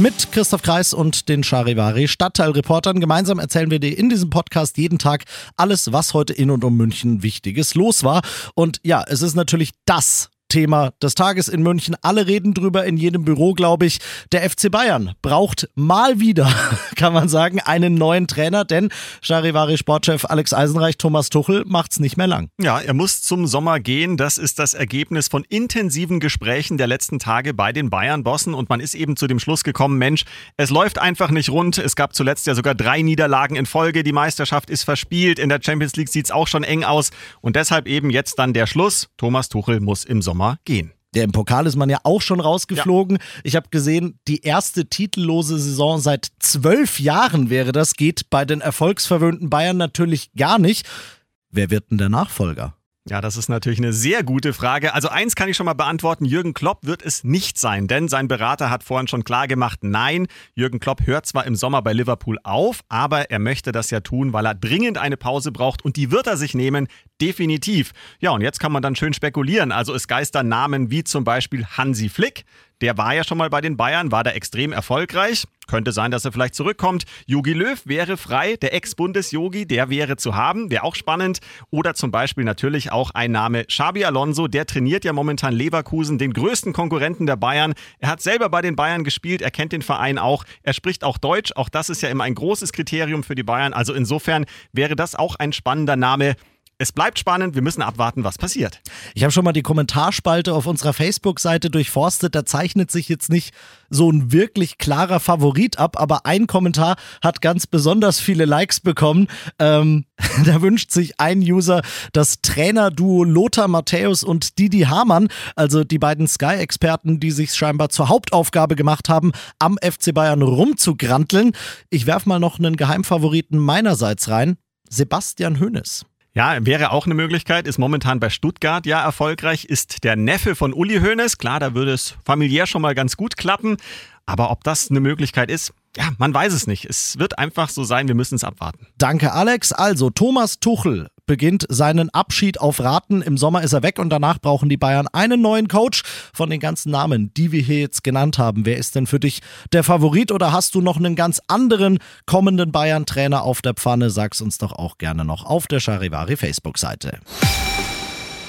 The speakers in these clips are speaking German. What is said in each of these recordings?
Mit Christoph Kreis und den Charivari Stadtteilreportern. Gemeinsam erzählen wir dir in diesem Podcast jeden Tag alles, was heute in und um München Wichtiges los war. Und ja, es ist natürlich das Thema des Tages in München. Alle reden drüber in jedem Büro, glaube ich. Der FC Bayern braucht mal wieder, kann man sagen, einen neuen Trainer, denn Charivari Sportchef Alex Eisenreich, Thomas Tuchel macht's nicht mehr lang. Ja, er muss zum Sommer gehen. Das ist das Ergebnis von intensiven Gesprächen der letzten Tage bei den Bayern-Bossen und man ist eben zu dem Schluss gekommen, Mensch, es läuft einfach nicht rund. Es gab zuletzt ja sogar drei Niederlagen in Folge. Die Meisterschaft ist verspielt. In der Champions League sieht's auch schon eng aus und deshalb eben jetzt dann der Schluss. Thomas Tuchel muss im Sommer Sommer gehen. Der im Pokal ist man ja auch schon rausgeflogen. Ja. Ich habe gesehen, die erste titellose Saison seit zwölf Jahren wäre das, geht bei den erfolgsverwöhnten Bayern natürlich gar nicht. Wer wird denn der Nachfolger? Ja, das ist natürlich eine sehr gute Frage. Also eins kann ich schon mal beantworten, Jürgen Klopp wird es nicht sein, denn sein Berater hat vorhin schon klar gemacht, nein, Jürgen Klopp hört zwar im Sommer bei Liverpool auf, aber er möchte das ja tun, weil er dringend eine Pause braucht und die wird er sich nehmen, definitiv. Ja, und jetzt kann man dann schön spekulieren. Also es geistern Namen wie zum Beispiel Hansi Flick, der war ja schon mal bei den Bayern, war da extrem erfolgreich. Könnte sein, dass er vielleicht zurückkommt. Jogi Löw wäre frei, der Ex-Bundes-Yogi, der wäre zu haben, wäre auch spannend. Oder zum Beispiel natürlich auch ein Name Xabi Alonso, der trainiert ja momentan Leverkusen, den größten Konkurrenten der Bayern. Er hat selber bei den Bayern gespielt, er kennt den Verein auch, er spricht auch Deutsch, auch das ist ja immer ein großes Kriterium für die Bayern. Also insofern wäre das auch ein spannender Name. Es bleibt spannend, wir müssen abwarten, was passiert. Ich habe schon mal die Kommentarspalte auf unserer Facebook-Seite durchforstet. Da zeichnet sich jetzt nicht so ein wirklich klarer Favorit ab, aber ein Kommentar hat ganz besonders viele Likes bekommen. Ähm, da wünscht sich ein User das Trainerduo Lothar Matthäus und Didi Hamann, also die beiden Sky-Experten, die sich scheinbar zur Hauptaufgabe gemacht haben, am FC Bayern rumzugranteln. Ich werfe mal noch einen Geheimfavoriten meinerseits rein. Sebastian Hoeneß. Ja, wäre auch eine Möglichkeit, ist momentan bei Stuttgart ja erfolgreich, ist der Neffe von Uli Hoeneß. Klar, da würde es familiär schon mal ganz gut klappen. Aber ob das eine Möglichkeit ist, ja, man weiß es nicht. Es wird einfach so sein, wir müssen es abwarten. Danke, Alex. Also, Thomas Tuchel beginnt seinen Abschied auf Raten. Im Sommer ist er weg und danach brauchen die Bayern einen neuen Coach. Von den ganzen Namen, die wir hier jetzt genannt haben, wer ist denn für dich der Favorit oder hast du noch einen ganz anderen kommenden Bayern-Trainer auf der Pfanne? Sag's uns doch auch gerne noch auf der Charivari Facebook-Seite.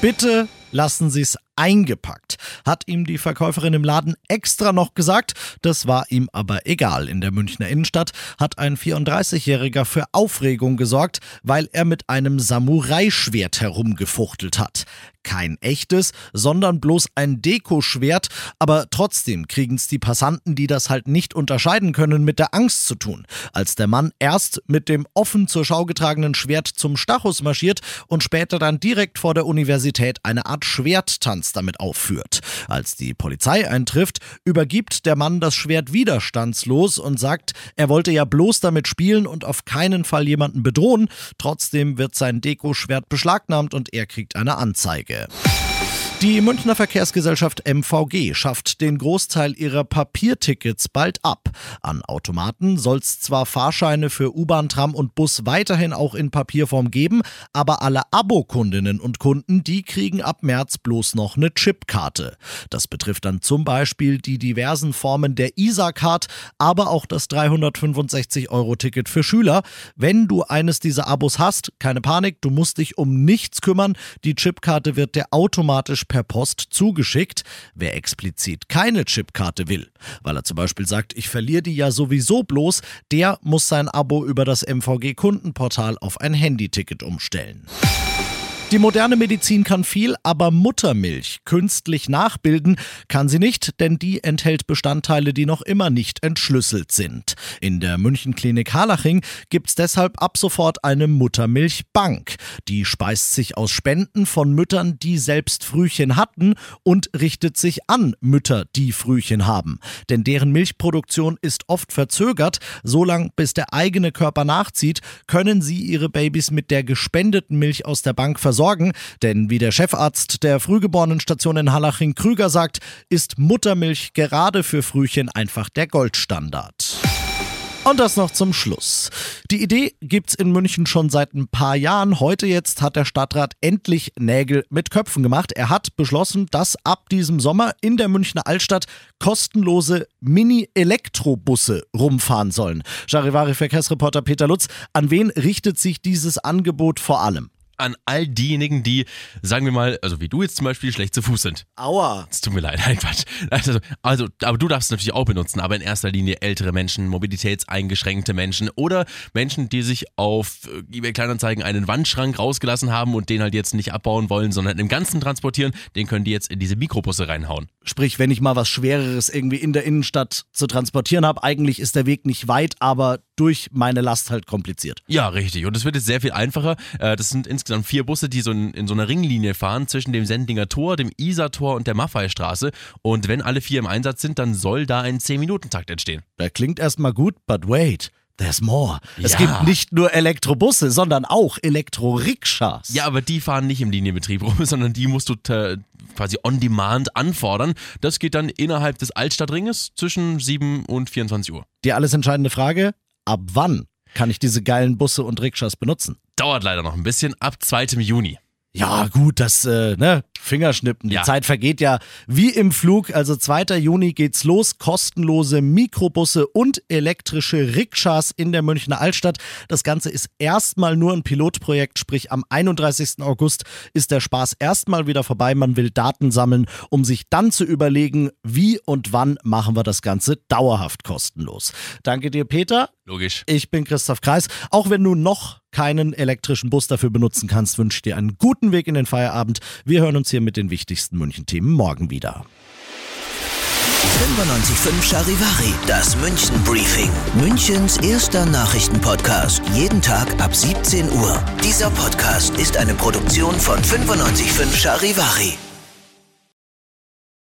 Bitte lassen Sie es eingepackt, hat ihm die Verkäuferin im Laden extra noch gesagt. Das war ihm aber egal. In der Münchner Innenstadt hat ein 34-Jähriger für Aufregung gesorgt, weil er mit einem Samurai-Schwert herumgefuchtelt hat. Kein echtes, sondern bloß ein Dekoschwert, aber trotzdem kriegen es die Passanten, die das halt nicht unterscheiden können, mit der Angst zu tun. Als der Mann erst mit dem offen zur Schau getragenen Schwert zum Stachus marschiert und später dann direkt vor der Universität eine Art Schwerttanz damit aufführt. Als die Polizei eintrifft, übergibt der Mann das Schwert widerstandslos und sagt, er wollte ja bloß damit spielen und auf keinen Fall jemanden bedrohen. Trotzdem wird sein Dekoschwert beschlagnahmt und er kriegt eine Anzeige. Die Münchner Verkehrsgesellschaft MVG schafft den Großteil ihrer Papiertickets bald ab. An Automaten soll es zwar Fahrscheine für U-Bahn, Tram und Bus weiterhin auch in Papierform geben, aber alle Abokundinnen und Kunden, die kriegen ab März bloß noch eine Chipkarte. Das betrifft dann zum Beispiel die diversen Formen der ISA-Card, aber auch das 365-Euro-Ticket für Schüler. Wenn du eines dieser Abos hast, keine Panik, du musst dich um nichts kümmern. Die Chipkarte wird dir automatisch per Post zugeschickt. Wer explizit keine Chipkarte will, weil er zum Beispiel sagt, ich verliere die ja sowieso bloß, der muss sein Abo über das MVG Kundenportal auf ein Handyticket umstellen. Die moderne Medizin kann viel, aber Muttermilch künstlich nachbilden kann sie nicht, denn die enthält Bestandteile, die noch immer nicht entschlüsselt sind. In der Münchenklinik Harlaching gibt es deshalb ab sofort eine Muttermilchbank. Die speist sich aus Spenden von Müttern, die selbst Frühchen hatten und richtet sich an Mütter, die Frühchen haben. Denn deren Milchproduktion ist oft verzögert. Solange bis der eigene Körper nachzieht, können sie ihre Babys mit der gespendeten Milch aus der Bank versorgen sorgen, denn wie der Chefarzt der Frühgeborenenstation in Hallaching Krüger sagt, ist Muttermilch gerade für Frühchen einfach der Goldstandard. Und das noch zum Schluss. Die Idee gibt's in München schon seit ein paar Jahren. Heute jetzt hat der Stadtrat endlich Nägel mit Köpfen gemacht. Er hat beschlossen, dass ab diesem Sommer in der Münchner Altstadt kostenlose Mini-Elektrobusse rumfahren sollen. Charivari-Verkehrsreporter Peter Lutz, an wen richtet sich dieses Angebot vor allem? An all diejenigen, die, sagen wir mal, also wie du jetzt zum Beispiel, schlecht zu Fuß sind. Aua. Es tut mir leid, nein, Quatsch. Also, also, aber du darfst es natürlich auch benutzen, aber in erster Linie ältere Menschen, mobilitätseingeschränkte Menschen oder Menschen, die sich auf äh, eBay Kleinanzeigen einen Wandschrank rausgelassen haben und den halt jetzt nicht abbauen wollen, sondern im Ganzen transportieren, den können die jetzt in diese Mikrobusse reinhauen. Sprich, wenn ich mal was Schwereres irgendwie in der Innenstadt zu transportieren habe, eigentlich ist der Weg nicht weit, aber durch meine Last halt kompliziert. Ja, richtig. Und es wird jetzt sehr viel einfacher. Äh, das sind insgesamt vier Busse, die so in, in so einer Ringlinie fahren zwischen dem Sendinger Tor, dem Isar-Tor und der Maffeistraße. Und wenn alle vier im Einsatz sind, dann soll da ein 10-Minuten-Takt entstehen. Das klingt erstmal gut, but wait. There's more. Ja. Es gibt nicht nur Elektrobusse, sondern auch Elektro-Rikschas. Ja, aber die fahren nicht im Linienbetrieb rum, sondern die musst du quasi on demand anfordern. Das geht dann innerhalb des Altstadtringes zwischen 7 und 24 Uhr. Die alles entscheidende Frage: Ab wann kann ich diese geilen Busse und Rikschas benutzen? Dauert leider noch ein bisschen. Ab 2. Juni. Ja, gut, das, äh, ne, Fingerschnippen. Die ja. Zeit vergeht ja wie im Flug. Also 2. Juni geht's los. Kostenlose Mikrobusse und elektrische Rikschas in der Münchner Altstadt. Das Ganze ist erstmal nur ein Pilotprojekt, sprich am 31. August ist der Spaß erstmal wieder vorbei. Man will Daten sammeln, um sich dann zu überlegen, wie und wann machen wir das Ganze dauerhaft kostenlos. Danke dir, Peter. Logisch. Ich bin Christoph Kreis. Auch wenn du noch keinen elektrischen Bus dafür benutzen kannst, wünsche dir einen guten Weg in den Feierabend. Wir hören uns hier mit den wichtigsten München-Themen morgen wieder. 95.5 Charivari, das München Briefing. Münchens erster Nachrichtenpodcast. Jeden Tag ab 17 Uhr. Dieser Podcast ist eine Produktion von 95.5 Charivari.